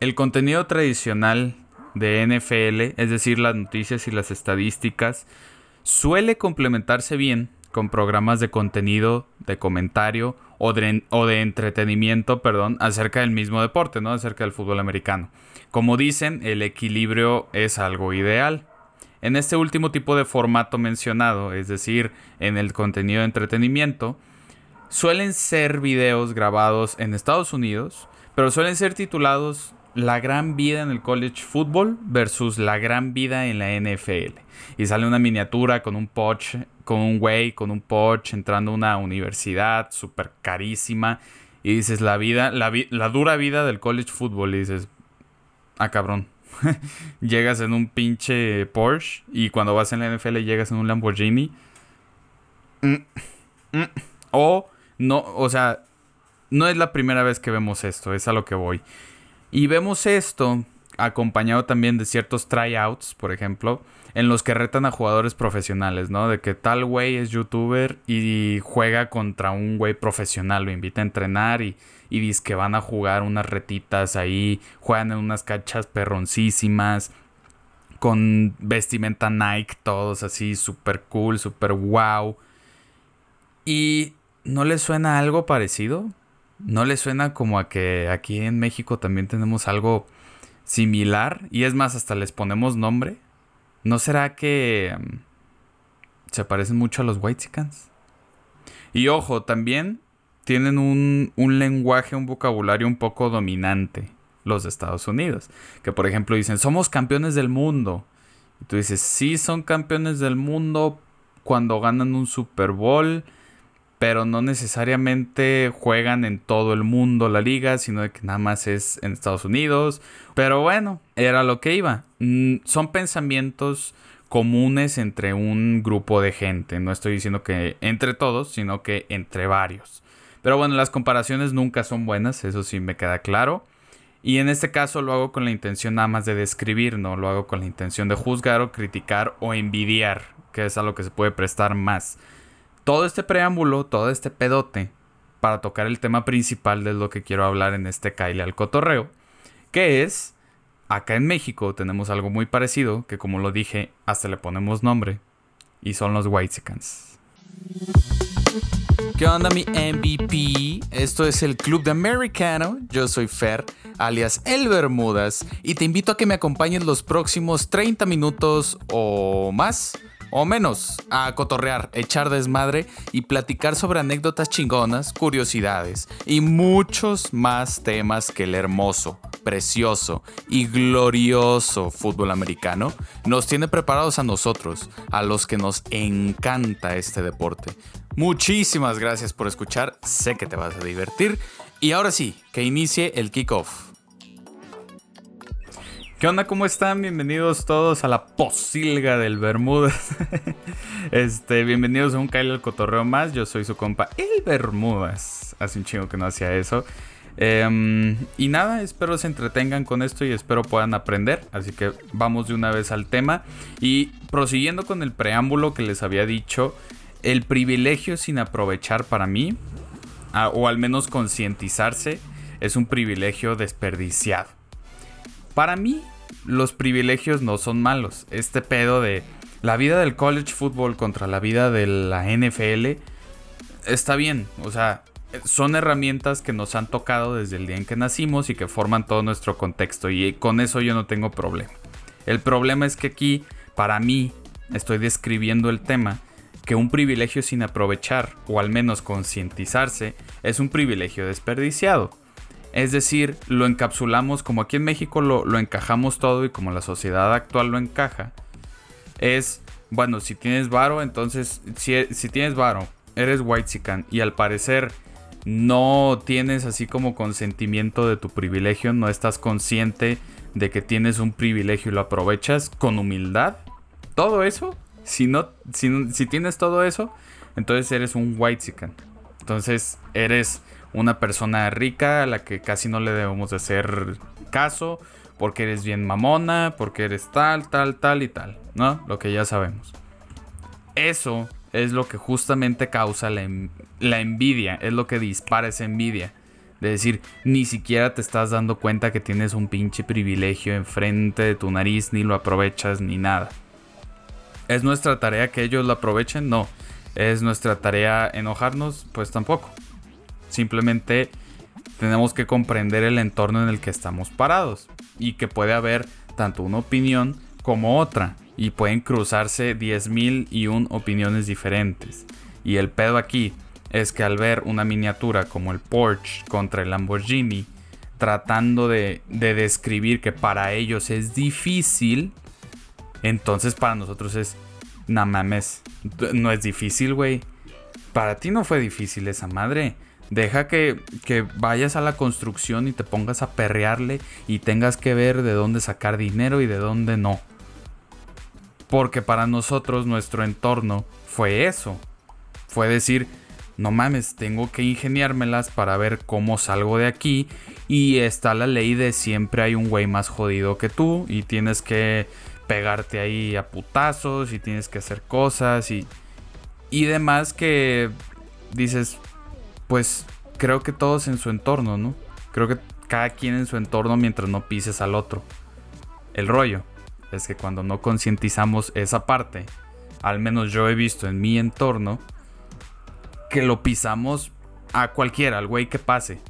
el contenido tradicional de NFL, es decir, las noticias y las estadísticas, suele complementarse bien con programas de contenido, de comentario o de, entretenimiento, perdón, acerca del mismo deporte, ¿no? Acerca del fútbol americano. Como dicen, el equilibrio es algo ideal. En este último tipo de formato mencionado, es decir, en el contenido de entretenimiento, suelen ser videos grabados en Estados Unidos, pero suelen ser titulados La gran vida en el college football versus La gran vida en la NFL. Y sale una miniatura con un poch, con un güey, con un poch entrando a una universidad súper carísima. Y dices, la vida, la, la dura vida del college football. Y dices, ah, cabrón. llegas en un pinche Porsche y cuando vas en la NFL llegas en un Lamborghini. Mm, mm. O no, o sea, no es la primera vez que vemos esto, es a lo que voy. Y vemos esto acompañado también de ciertos tryouts, por ejemplo, en los que retan a jugadores profesionales, ¿no? De que tal güey es youtuber y juega contra un güey profesional, lo invita a entrenar y, y dice que van a jugar unas retitas ahí, juegan en unas cachas perroncísimas, con vestimenta Nike, todos así, súper cool, súper wow. Y ¿no le suena algo parecido? ¿No le suena como a que aquí en México también tenemos algo similar? Y es más, hasta les ponemos nombre. ¿No será que mm, se parecen mucho a los Whitesicans? Y ojo, también tienen un, un lenguaje, un vocabulario un poco dominante los de Estados Unidos. Que por ejemplo dicen, somos campeones del mundo. Y tú dices, sí son campeones del mundo cuando ganan un Super Bowl pero no necesariamente juegan en todo el mundo la liga, sino que nada más es en Estados Unidos. Pero bueno, era lo que iba. Mm, son pensamientos comunes entre un grupo de gente. No estoy diciendo que entre todos, sino que entre varios. Pero bueno, las comparaciones nunca son buenas, eso sí me queda claro. Y en este caso lo hago con la intención nada más de describir, no lo hago con la intención de juzgar o criticar o envidiar, que es a lo que se puede prestar más todo este preámbulo, todo este pedote, para tocar el tema principal de lo que quiero hablar en este Kyle al cotorreo, que es, acá en México tenemos algo muy parecido, que como lo dije, hasta le ponemos nombre, y son los Whitesicans. ¿Qué onda mi MVP? Esto es el Club de Americano, yo soy Fer, alias El Bermudas, y te invito a que me acompañes los próximos 30 minutos o más o menos, a cotorrear, echar desmadre y platicar sobre anécdotas chingonas, curiosidades y muchos más temas que el hermoso, precioso y glorioso fútbol americano nos tiene preparados a nosotros, a los que nos encanta este deporte. Muchísimas gracias por escuchar, sé que te vas a divertir y ahora sí, que inicie el kickoff. ¿Qué onda? ¿Cómo están? Bienvenidos todos a la posilga del Bermudas. este, bienvenidos a un Kyle al Cotorreo más. Yo soy su compa, el Bermudas. Hace un chingo que no hacía eso. Em, y nada, espero se entretengan con esto y espero puedan aprender. Así que vamos de una vez al tema. Y prosiguiendo con el preámbulo que les había dicho, el privilegio sin aprovechar para mí, o al menos concientizarse, es un privilegio desperdiciado. Para mí, los privilegios no son malos. Este pedo de la vida del college football contra la vida de la NFL está bien. O sea, son herramientas que nos han tocado desde el día en que nacimos y que forman todo nuestro contexto. Y con eso yo no tengo problema. El problema es que aquí, para mí, estoy describiendo el tema que un privilegio sin aprovechar, o al menos concientizarse, es un privilegio desperdiciado. Es decir, lo encapsulamos como aquí en México lo, encajamos todo y como la sociedad actual lo encaja. Es, bueno, si tienes varo, entonces, si, si tienes varo, eres white y al parecer no tienes así como consentimiento de tu privilegio, no estás consciente de que tienes un privilegio y lo aprovechas con humildad. Todo eso, si, no, si, si tienes todo eso, entonces eres un white Entonces eres una persona rica a la que casi no le debemos de hacer caso porque eres bien mamona, porque eres tal, tal, tal y tal, ¿no? Lo que ya sabemos. Eso es lo que justamente causa la, envidia, es lo que dispara esa envidia. De decir, ni siquiera te estás dando cuenta que tienes un pinche privilegio enfrente de tu nariz, ni lo aprovechas, ni nada. ¿Es nuestra tarea que ellos lo aprovechen? No. ¿Es nuestra tarea enojarnos? Pues tampoco. Simplemente tenemos que comprender el entorno en el que estamos parados y que puede haber tanto una opinión como otra y pueden cruzarse 10.000 y un opiniones diferentes. Y el pedo aquí es que al ver una miniatura como el Porsche contra el Lamborghini, tratando de, describir que para ellos es difícil, entonces para nosotros es, no mames, no es difícil, güey. Para ti no fue difícil esa madre. Deja que, que, vayas a la construcción y te pongas a perrearle y tengas que ver de dónde sacar dinero y de dónde no. Porque para nosotros nuestro entorno fue eso. Fue decir, no mames, tengo que ingeniármelas para ver cómo salgo de aquí. Y está la ley de siempre hay un güey más jodido que tú y tienes que pegarte ahí a putazos y tienes que hacer cosas y, y demás que dices, pues creo que todos en su entorno, ¿no? Creo que cada quien en su entorno mientras no pises al otro. El rollo es que cuando no concientizamos esa parte, al menos yo he visto en mi entorno, que lo pisamos a cualquiera, al güey que pase.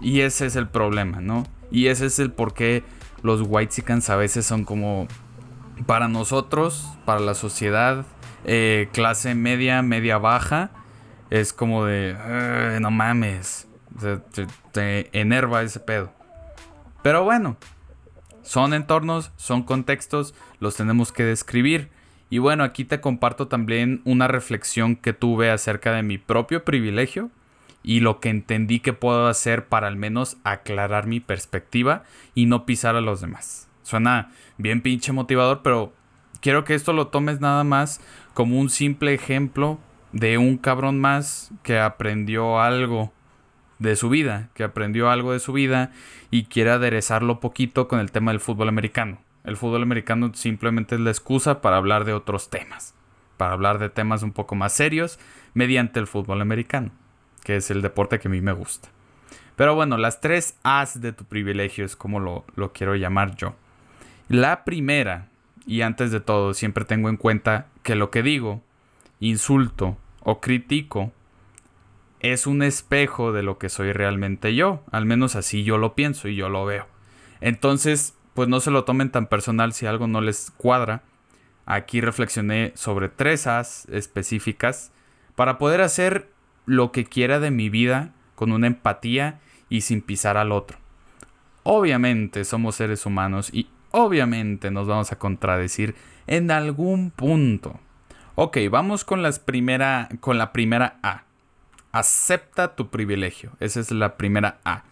Y ese es el problema, ¿no? Y ese es el por qué los white a veces son como para nosotros, para la sociedad, eh, clase media, media baja, es como de, no mames, te, enerva ese pedo. Pero bueno, son entornos, son contextos, los tenemos que describir. Y bueno, aquí te comparto también una reflexión que tuve acerca de mi propio privilegio y lo que entendí que puedo hacer para al menos aclarar mi perspectiva y no pisar a los demás. Suena bien pinche motivador, pero quiero que esto lo tomes nada más como un simple ejemplo de un cabrón más que aprendió algo de su vida, que aprendió algo de su vida y quiere aderezarlo poquito con el tema del fútbol americano. El fútbol americano simplemente es la excusa para hablar de otros temas, para hablar de temas un poco más serios mediante el fútbol americano, que es el deporte que a mí me gusta. Pero bueno, las tres As de tu privilegio es como lo, lo quiero llamar yo. La primera, y antes de todo, siempre tengo en cuenta que lo que digo, insulto o critico es un espejo de lo que soy realmente yo. Al menos así yo lo pienso y yo lo veo. Entonces, pues no se lo tomen tan personal si algo no les cuadra. Aquí reflexioné sobre tres As específicas para poder hacer lo que quiera de mi vida con una empatía y sin pisar al otro. Obviamente somos seres humanos y obviamente nos vamos a contradecir en algún punto. Ok, vamos con, las primera, con la primera A. Acepta tu privilegio. Esa es la primera A.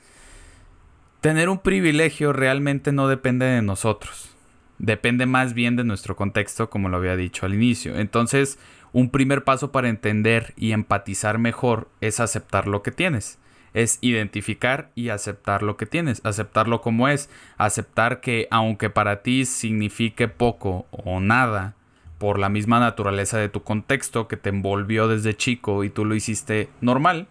Tener un privilegio realmente no depende de nosotros. Depende más bien de nuestro contexto, como lo había dicho al inicio. Entonces, un primer paso para entender y empatizar mejor es aceptar lo que tienes. Es identificar y aceptar lo que tienes, aceptarlo como es, aceptar que aunque para ti signifique poco o nada, por la misma naturaleza de tu contexto que te envolvió desde chico y tú lo hiciste normal,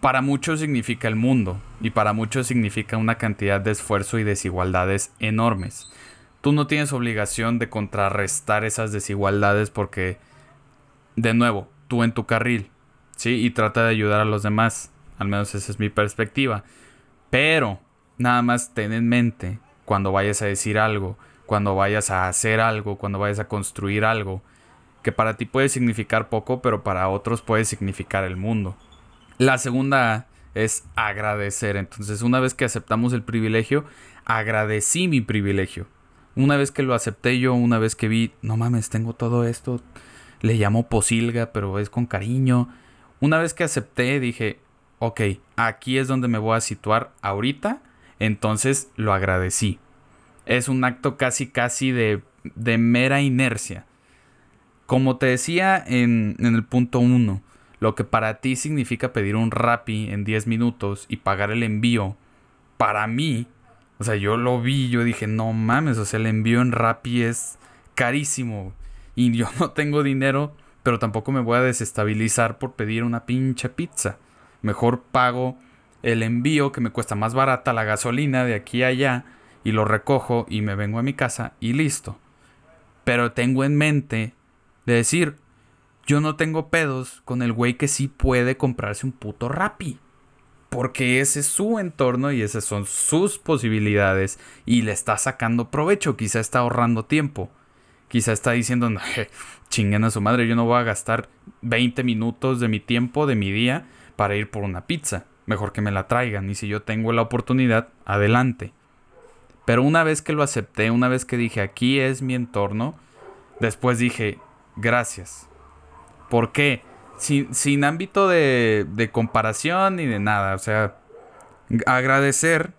para muchos significa el mundo y para muchos significa una cantidad de esfuerzo y desigualdades enormes. Tú no tienes obligación de contrarrestar esas desigualdades porque, de nuevo, tú en tu carril, ¿sí? Y trata de ayudar a los demás. Al menos esa es mi perspectiva. Pero, nada más ten en mente, cuando vayas a decir algo, cuando vayas a hacer algo, cuando vayas a construir algo, que para ti puede significar poco, pero para otros puede significar el mundo. La segunda es agradecer. Entonces, una vez que aceptamos el privilegio, agradecí mi privilegio. Una vez que lo acepté yo, una vez que vi, no mames, tengo todo esto, le llamo posilga, pero es con cariño. Una vez que acepté, dije, ok, aquí es donde me voy a situar ahorita, entonces lo agradecí es un acto casi casi de, de mera inercia. Como te decía en, en el punto 1, lo que para ti significa pedir un Rappi en 10 minutos y pagar el envío, para mí, o sea, yo lo vi, yo dije, no mames, o sea, el envío en Rappi es carísimo y yo no tengo dinero, pero tampoco me voy a desestabilizar por pedir una pinche pizza. Mejor pago el envío que me cuesta más barata la gasolina de aquí a allá y lo recojo y me vengo a mi casa y listo. Pero tengo en mente de decir, yo no tengo pedos con el güey que sí puede comprarse un puto Rappi. Porque ese es su entorno y esas son sus posibilidades y le está sacando provecho, quizá está ahorrando tiempo. Quizá está diciendo, chinguen a su madre, yo no voy a gastar 20 minutos de mi tiempo, de mi día, para ir por una pizza. Mejor que me la traigan y si yo tengo la oportunidad, adelante. Pero una vez que lo acepté, una vez que dije, aquí es mi entorno, después dije, gracias. ¿Por qué? sin, ámbito de, de comparación ni de nada. O sea, agradecer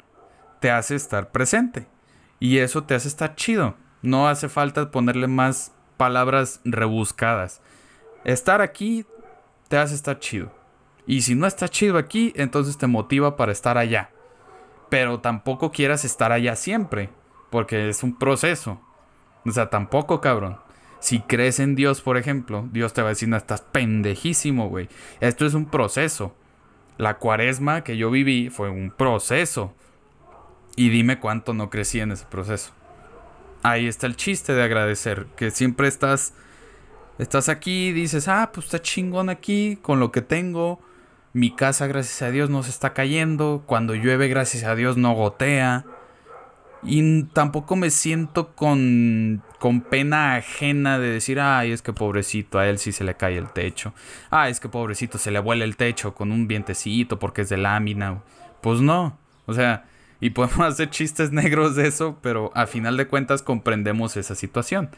te hace estar presente. Y eso te hace estar chido. No hace falta ponerle más palabras rebuscadas. Estar aquí te hace estar chido. Y si no está chido aquí, entonces te motiva para estar allá. Pero tampoco quieras estar allá siempre. Porque es un proceso. O sea, tampoco, cabrón. Si crees en Dios, por ejemplo, Dios te va a decir, no, estás pendejísimo, güey. Esto es un proceso. La cuaresma que yo viví fue un proceso. Y dime cuánto no crecí en ese proceso. Ahí está el chiste de agradecer, que siempre estás estás aquí, dices, "Ah, pues está chingón aquí con lo que tengo. Mi casa, gracias a Dios, no se está cayendo. Cuando llueve, gracias a Dios, no gotea." Y tampoco me siento con, con pena ajena de decir, ay, es que pobrecito, a él sí se le cae el techo. Ay, es que pobrecito, se le vuela el techo con un vientecito porque es de lámina. Pues no, o sea, y podemos hacer chistes negros de eso, pero a final de cuentas comprendemos esa situación.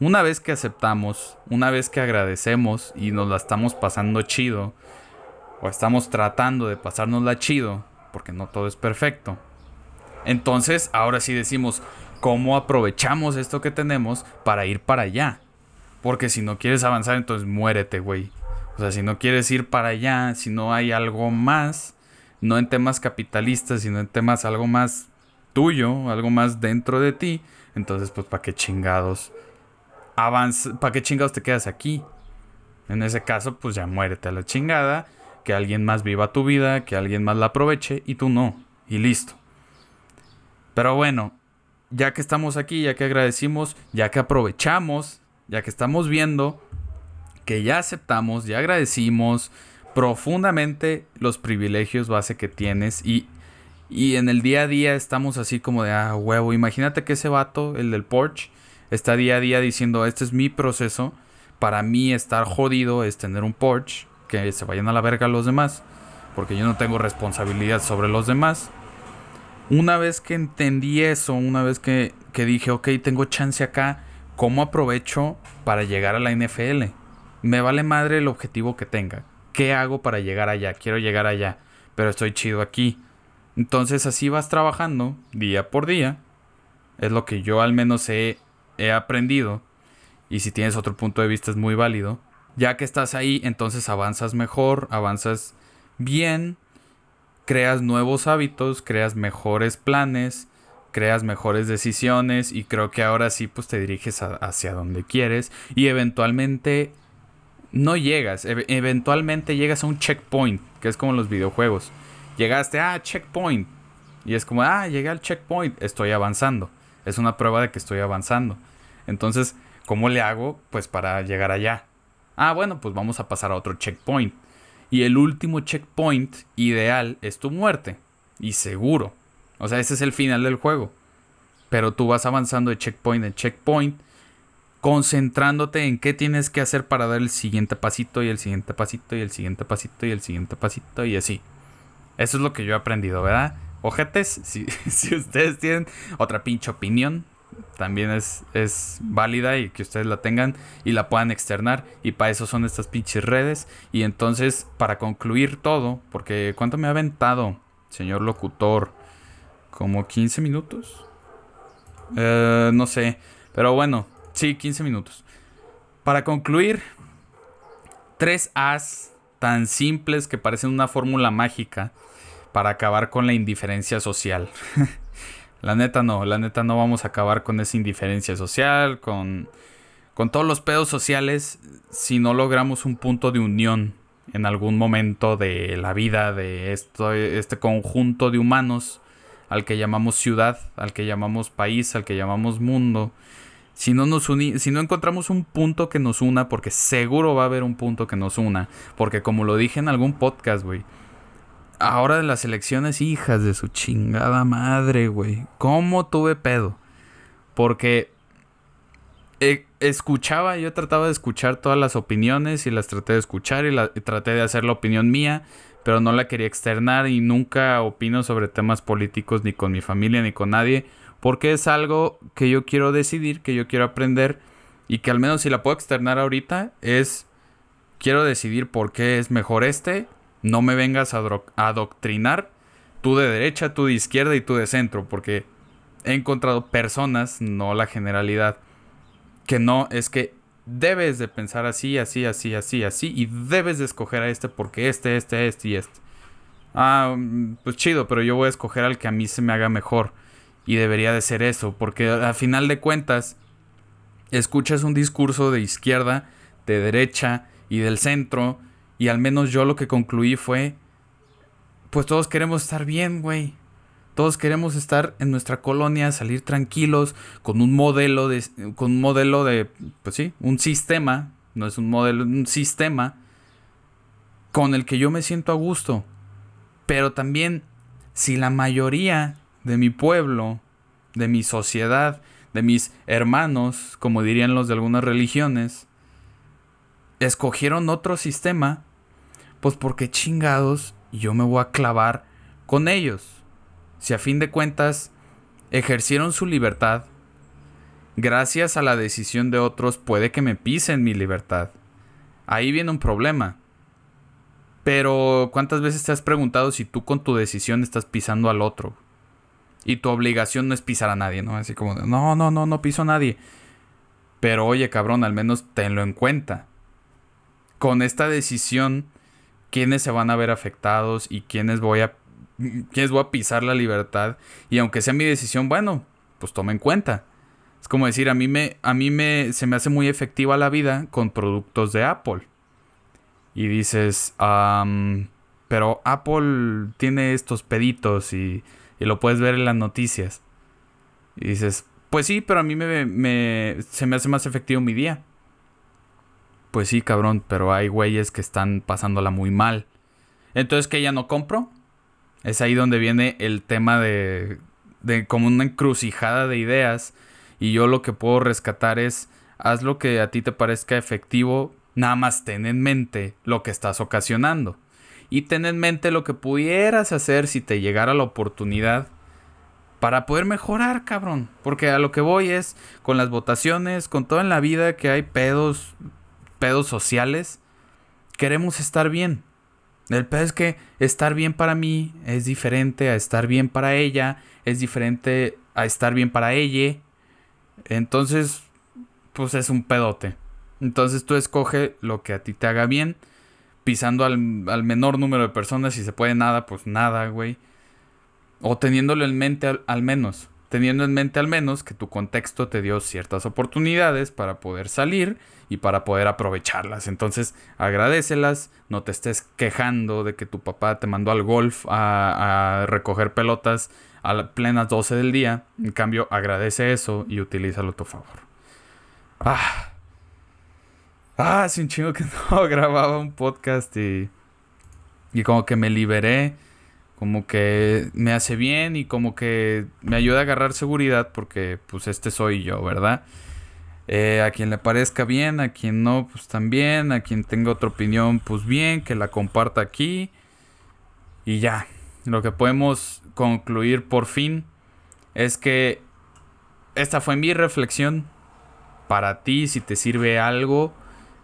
Una vez que aceptamos, una vez que agradecemos y nos la estamos pasando chido, o estamos tratando de pasárnosla chido, porque no todo es perfecto, entonces, ahora sí decimos, ¿cómo aprovechamos esto que tenemos para ir para allá? Porque si no quieres avanzar, entonces muérete, güey. O sea, si no quieres ir para allá, si no hay algo más, no en temas capitalistas, sino en temas algo más tuyo, algo más dentro de ti, entonces pues para qué chingados para qué chingados te quedas aquí. En ese caso, pues ya muérete a la chingada, que alguien más viva tu vida, que alguien más la aproveche y tú no, y listo. Pero bueno, ya que estamos aquí, ya que agradecimos, ya que aprovechamos, ya que estamos viendo que ya aceptamos, ya agradecimos profundamente los privilegios base que tienes y, y en el día a día estamos así como de, ah, huevo, imagínate que ese vato, el del Porsche, está día a día diciendo, este es mi proceso, para mí estar jodido es tener un Porsche, que se vayan a la verga los demás, porque yo no tengo responsabilidad sobre los demás. Una vez que entendí eso, una vez que, dije, ok, tengo chance acá, ¿cómo aprovecho para llegar a la NFL? Me vale madre el objetivo que tenga. ¿Qué hago para llegar allá? Quiero llegar allá, pero estoy chido aquí. Entonces así vas trabajando día por día. Es lo que yo al menos he, he aprendido. Y si tienes otro punto de vista es muy válido. Ya que estás ahí, entonces avanzas mejor, avanzas bien creas nuevos hábitos, creas mejores planes, creas mejores decisiones y creo que ahora sí pues te diriges hacia donde quieres y eventualmente no llegas, eventualmente llegas a un checkpoint, que es como los videojuegos. Llegaste a ah, checkpoint y es como, ah, llegué al checkpoint, estoy avanzando. Es una prueba de que estoy avanzando. Entonces, ¿cómo le hago pues para llegar allá? Ah, bueno, pues vamos a pasar a otro checkpoint. Y el último checkpoint ideal es tu muerte. Y seguro. O sea, ese es el final del juego. Pero tú vas avanzando de checkpoint en checkpoint, concentrándote en qué tienes que hacer para dar el siguiente pasito y el siguiente pasito y el siguiente pasito y el siguiente pasito y así. Eso es lo que yo he aprendido, ¿verdad? Ojetes, si, si ustedes tienen otra pinche opinión, también es, es válida y que ustedes la tengan y la puedan externar. Y para eso son estas pinches redes. Y entonces, para concluir todo, porque ¿cuánto me ha aventado, señor locutor? ¿Como 15 minutos? Eh, no sé. Pero bueno, sí, 15 minutos. Para concluir, tres As tan simples que parecen una fórmula mágica para acabar con la indiferencia social. La neta no, la neta no vamos a acabar con esa indiferencia social, con, con todos los pedos sociales si no logramos un punto de unión en algún momento de la vida de esto, este conjunto de humanos al que llamamos ciudad, al que llamamos país, al que llamamos mundo. Si no, nos si no encontramos un punto que nos una, porque seguro va a haber un punto que nos una, porque como lo dije en algún podcast, güey, ahora de las elecciones, hijas de su chingada madre, güey, ¿cómo tuve pedo? Porque eh, escuchaba, yo trataba de escuchar todas las opiniones y las traté de escuchar y, la, traté de hacer la opinión mía, pero no la quería externar y nunca opino sobre temas políticos ni con mi familia ni con nadie, porque es algo que yo quiero decidir, que yo quiero aprender y que al menos si la puedo externar ahorita es quiero decidir por qué es mejor este, no me vengas a adoctrinar tú de derecha, tú de izquierda y tú de centro, porque he encontrado personas, no la generalidad, que no, es que debes de pensar así, así, así, así, así, y debes de escoger a este porque este, este, este y este. Ah, mm, pues chido, pero yo voy a escoger al que a mí se me haga mejor. Y debería de ser eso, porque a final de cuentas, escuchas un discurso de izquierda, de derecha y del centro, y al menos yo lo que concluí fue, pues todos queremos estar bien, güey. Todos queremos estar en nuestra colonia, salir tranquilos, con un modelo de, con un modelo de, pues sí, un sistema, no es un modelo, un sistema con el que yo me siento a gusto. Pero también, si la mayoría de mi pueblo, de mi sociedad, de mis hermanos, como dirían los de algunas religiones, escogieron otro sistema, pues porque chingados yo me voy a clavar con ellos si a fin de cuentas ejercieron su libertad, gracias a la decisión de otros puede que me pisen mi libertad. Ahí viene un problema. Pero ¿cuántas veces te has preguntado si tú con tu decisión estás pisando al otro? Y tu obligación no es pisar a nadie, ¿no? Así como, no, no, no, no piso a nadie. Pero oye, cabrón, al menos tenlo en cuenta. Con esta decisión, ¿quiénes se van a ver afectados y quiénes voy a ¿Quiénes voy a pisar la libertad? Y aunque sea mi decisión, bueno, pues toma en cuenta. Es como decir, a mí me, a mí me, se me hace muy efectiva la vida con productos de Apple. Y dices, pero Apple tiene estos peditos y, y, lo puedes ver en las noticias. Y dices, pues sí, pero a mí me, me, se me hace más efectivo mi día. Pues sí, cabrón, pero hay güeyes que están pasándola muy mal. Entonces, ¿que ya no compro? Es ahí donde viene el tema de, de como una encrucijada de ideas. Y yo lo que puedo rescatar es, haz lo que a ti te parezca efectivo, nada más ten en mente lo que estás ocasionando. Y ten en mente lo que pudieras hacer si te llegara la oportunidad para poder mejorar, cabrón. Porque a lo que voy es, con las votaciones, con todo en la vida que hay pedos, pedos sociales, queremos estar bien. El pedo es que estar bien para mí es diferente a estar bien para ella, es diferente a estar bien para ella. Entonces, pues es un pedote. Entonces tú escoge lo que a ti te haga bien, pisando al, menor número de personas, si se puede nada, pues nada, güey. O teniéndolo en mente al menos teniendo en mente al menos que tu contexto te dio ciertas oportunidades para poder salir y para poder aprovecharlas. Entonces, agradecelas, no te estés quejando de que tu papá te mandó al golf a, recoger pelotas a plenas 12 del día. En cambio, agradece eso y utilízalo a tu favor. Ah. Ah, un chingo que no grababa un podcast y. Y como que me liberé como que me hace bien y como que me ayuda a agarrar seguridad porque pues este soy yo, ¿verdad? Eh, a quien le parezca bien, a quien no, pues también, a quien tenga otra opinión, pues bien, que la comparta aquí y ya. Lo que podemos concluir por fin es que esta fue mi reflexión para ti, si te sirve algo.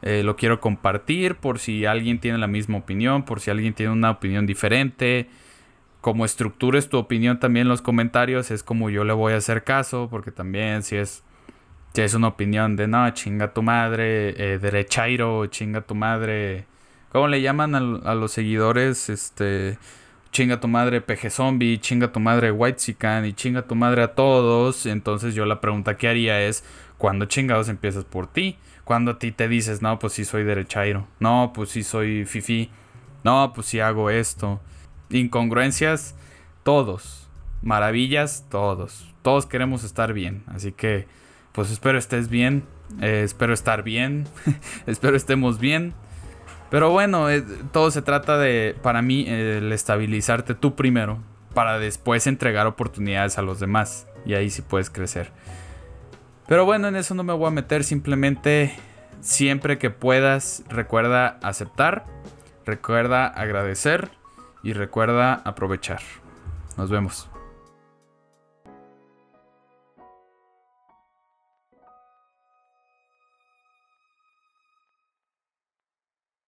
Eh, lo quiero compartir por si alguien tiene la misma opinión, por si alguien tiene una opinión diferente como estructures tu opinión también en los comentarios, es como yo le voy a hacer caso, porque también si es, si es una opinión de no, chinga tu madre, eh, derechairo, chinga tu madre, ¿cómo le llaman a, los seguidores? Este, chinga tu madre peje zombie, chinga tu madre white y chinga tu madre a todos. Entonces yo la pregunta que haría es, ¿cuándo chingados empiezas por ti? Cuando a ti te dices, no, pues sí soy derechairo. No, pues sí soy fifi. No, pues sí hago esto. Incongruencias, todos. Maravillas, todos. Todos queremos estar bien. Así que, pues espero estés bien. Eh, espero estar bien. espero estemos bien. Pero bueno, eh, todo se trata de, para mí, el estabilizarte tú primero. Para después entregar oportunidades a los demás. Y ahí sí puedes crecer. Pero bueno, en eso no me voy a meter, simplemente siempre que puedas recuerda aceptar, recuerda agradecer y recuerda aprovechar. Nos vemos.